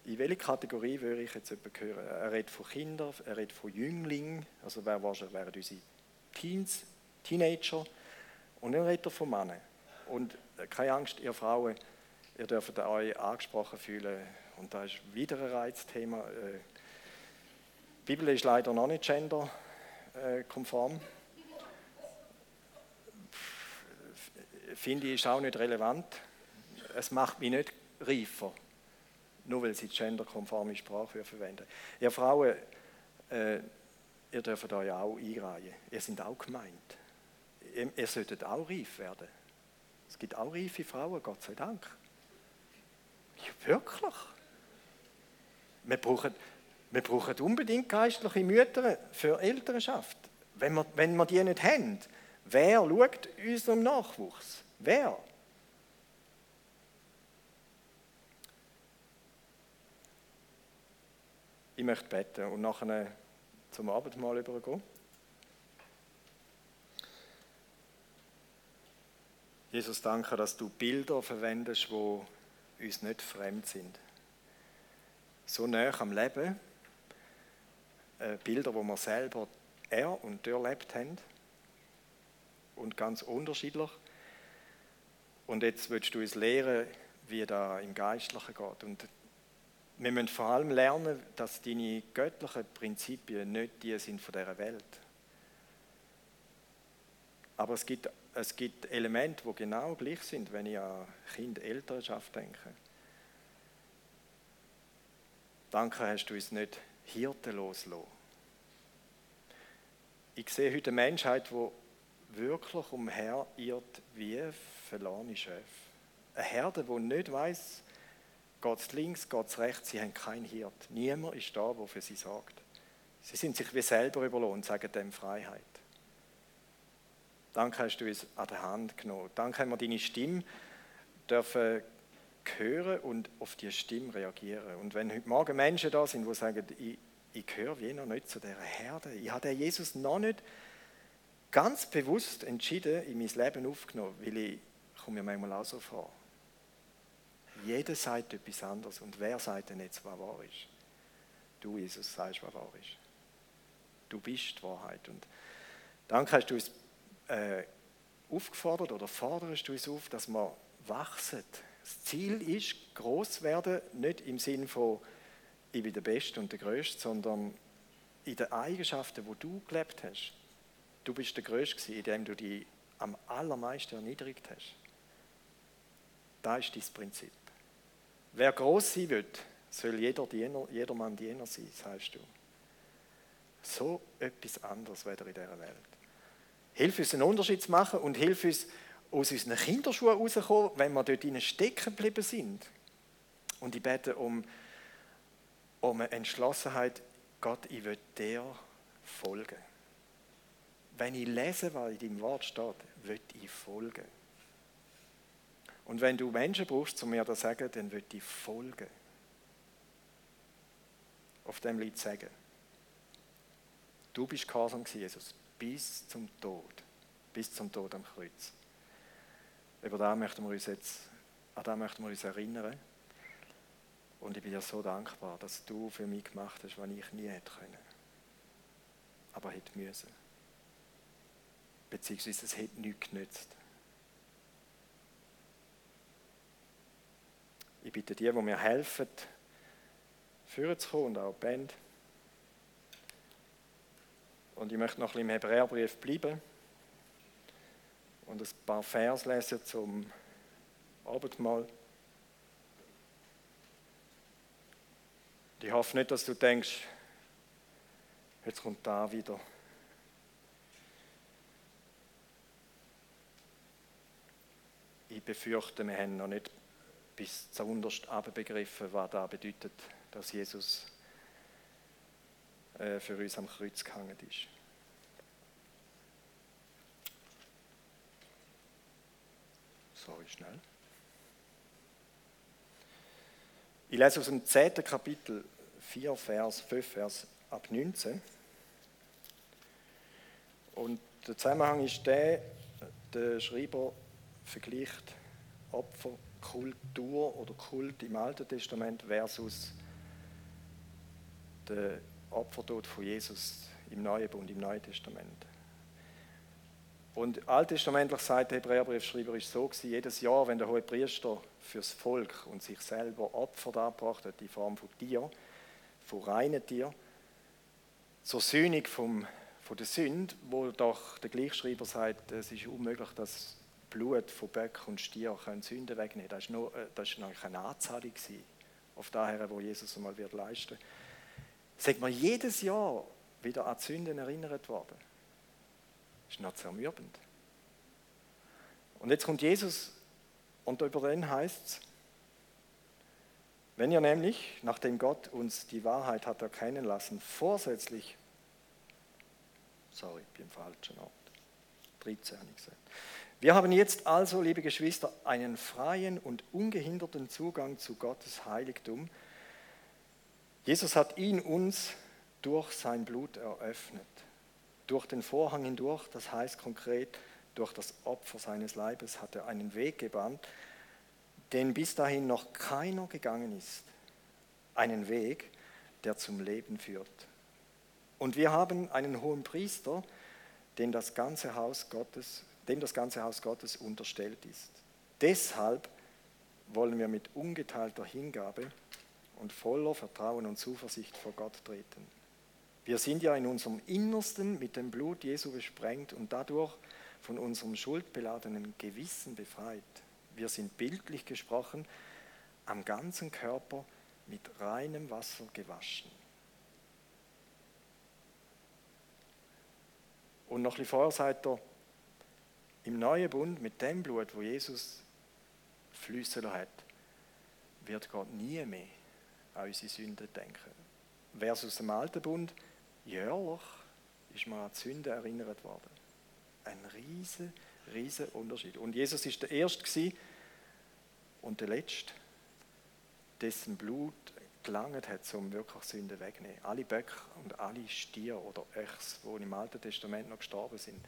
in welche Kategorie würde ich jetzt jemanden hören? Er redet von Kindern, er redet von Jünglingen, also wer wahrscheinlich wären unsere Teens, Teenager, und dann redet er von Männern. Und äh, keine Angst, ihr Frauen, ihr dürft euch angesprochen fühlen. Und da ist wieder ein Reizthema. Äh, die Bibel ist leider noch nicht genderkonform. Finde ich auch nicht relevant. Es macht mich nicht reifer nur weil sie genderkonforme Sprache verwenden. Ihr Frauen, äh, ihr dürft euch auch einreihen. Ihr seid auch gemeint. Ihr, ihr solltet auch reif werden. Es gibt auch reife Frauen, Gott sei Dank. Ja, wirklich. Wir brauchen, wir brauchen unbedingt geistliche Mütter für Elternschaft. Wenn wir, wenn wir die nicht haben, wer schaut unserem Nachwuchs? Wer? Ich möchte beten und nachher zum Abendmahl übergehen. Jesus, danke, dass du Bilder verwendest, die uns nicht fremd sind. So nah am Leben, äh, Bilder, wo wir selber er und erlebt haben und ganz unterschiedlich. Und jetzt willst du uns lehren, wie da im Geistlichen geht. Und wir müssen vor allem lernen, dass deine göttlichen Prinzipien nicht die sind von dieser Welt. Aber es gibt, es gibt Elemente, die genau gleich sind, wenn ich an Kind-Elternschaft denke. Danke, hast du uns nicht hirtenlos lassen. Ich sehe heute eine Menschheit, die wirklich umherirrt wie verlorene Schäfe. Eine Herde, die nicht weiß, es links, es rechts, sie haben keinen Hirt. Niemand ist da, der für sie sorgt. Sie sind sich wie selber überlohnt und sagen dem Freiheit. Danke hast du uns an der Hand genommen. Danke haben wir deine Stimme dürfen hören und auf die Stimme reagieren. Und wenn heute Morgen Menschen da sind, die sagen, ich, ich gehöre wie noch nicht zu dieser Herde, ich habe den Jesus noch nicht ganz bewusst entschieden in mein Leben aufgenommen, weil ich komme mir manchmal auch so vor. Jeder sagt etwas anderes. Und wer sagt denn jetzt, was wahr ist? Du, Jesus, sagst, was wahr ist. Du bist die Wahrheit. Und danke hast du uns äh, aufgefordert oder forderst du uns auf, dass wir wachsen. Das Ziel ist, groß werden, nicht im Sinn von, ich bin der Beste und der Größte, sondern in den Eigenschaften, wo du gelebt hast. Du bist der Größte, indem du dich am allermeisten erniedrigt hast. Das ist dein Prinzip. Wer groß sein will, soll jeder Diener, jedermann Diener sein, sagst du. So etwas anderes weder in dieser Welt. Hilf uns einen Unterschied zu machen und hilf uns, aus unseren Kinderschuhen rauszukommen, wenn wir dort stecken geblieben sind. Und ich bete um, um eine Entschlossenheit, Gott, ich will dir folgen. Wenn ich lese, was in deinem Wort steht, will ich folgen. Und wenn du Menschen brauchst, um mir das zu sagen, dann will ich folgen. Auf dem Lied sagen. Du bist gehorsam Jesus, bis zum Tod. Bis zum Tod am Kreuz. Über das möchten wir uns jetzt, an das möchten wir uns erinnern. Und ich bin dir so dankbar, dass du für mich gemacht hast, was ich nie hätte können. Aber hätte müssen. Beziehungsweise es hätte nichts genützt. Ich bitte die, die mir helfen, führen zu kommen und auch die Band. Und ich möchte noch ein bisschen im Hebräerbrief bleiben und ein paar Vers lesen zum Abendmahl. Ich hoffe nicht, dass du denkst, jetzt kommt da wieder. Ich befürchte, wir haben noch nicht bis zuunterst begriffen, was da bedeutet, dass Jesus äh, für uns am Kreuz gehangen ist. Sorry, schnell. Ich lese aus dem 10. Kapitel 4, Vers 5, Vers ab 19. Und der Zusammenhang ist der, der Schreiber vergleicht Opferkultur oder Kult im Alten Testament versus der Opfertod von Jesus im Neuen Bund, im Neuen Testament. Und alttestamentlich sagt der Hebräerbriefschreiber, ist so gewesen, jedes Jahr, wenn der hohe Priester fürs Volk und sich selber Opfer darbracht hat, in Form von Tier, von reinen Tier, zur Sühnung vom, von der Sünde, wo doch der Gleichschreiber sagt, es ist unmöglich, dass Blut von Böck und Stier können Sünden wegnehmen. Das war nur, äh, eine Anzahlung auf daher, wo Jesus einmal wird leisten. Sagt man jedes Jahr wieder an die Sünden erinnert worden. Das ist noch zermürbend. Und jetzt kommt Jesus und über den heißt es, wenn ihr nämlich, nachdem Gott uns die Wahrheit hat erkennen lassen, vorsätzlich, sorry, ich bin im falschen Ort, 13 habe gesagt. Wir haben jetzt also, liebe Geschwister, einen freien und ungehinderten Zugang zu Gottes Heiligtum. Jesus hat ihn uns durch sein Blut eröffnet. Durch den Vorhang hindurch, das heißt konkret, durch das Opfer seines Leibes hat er einen Weg gebannt, den bis dahin noch keiner gegangen ist. Einen Weg, der zum Leben führt. Und wir haben einen hohen Priester, dem das ganze Haus Gottes, dem das ganze Haus Gottes unterstellt ist. Deshalb wollen wir mit ungeteilter Hingabe und voller Vertrauen und Zuversicht vor Gott treten. Wir sind ja in unserem Innersten mit dem Blut Jesu besprengt und dadurch von unserem schuldbeladenen Gewissen befreit. Wir sind bildlich gesprochen am ganzen Körper mit reinem Wasser gewaschen. Und noch ein vorher sagt er, im neuen Bund mit dem Blut, wo Jesus flüssen hat, wird Gott nie mehr an unsere Sünden denken. Versus dem alten Bund, jährlich ist man an die Sünde erinnert worden. Ein riesen, riesen Unterschied. Und Jesus ist der Erste und der Letzte, dessen Blut gelangt hat, um wirklich Sünden wegzunehmen. Alle Böcke und alle Stiere oder Echs, die im Alten Testament noch gestorben sind,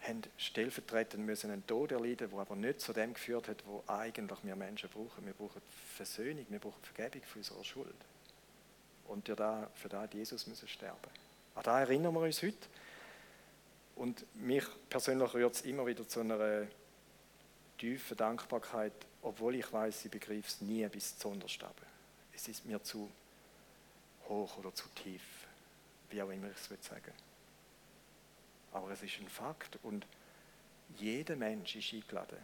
haben stellvertretend müssen einen Tod erleiden, der aber nicht zu dem geführt hat, wo eigentlich wir Menschen brauchen. Wir brauchen Versöhnung, wir brauchen Vergebung für unsere Schuld und für das, für das hat Jesus müssen sterben. An das erinnern wir uns heute. Und mich persönlich rührt es immer wieder zu einer tiefen Dankbarkeit, obwohl ich weiß, ich begreife es nie bis zu runterstaben. Es ist mir zu hoch oder zu tief, wie auch immer ich es sagen. Aber es ist ein Fakt und jeder Mensch ist eingeladen,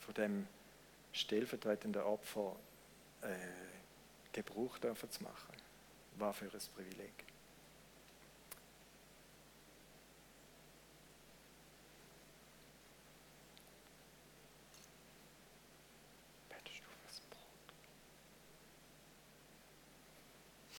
von dem stellvertretenden Opfer äh, Gebrauch zu machen. var for das Privileg.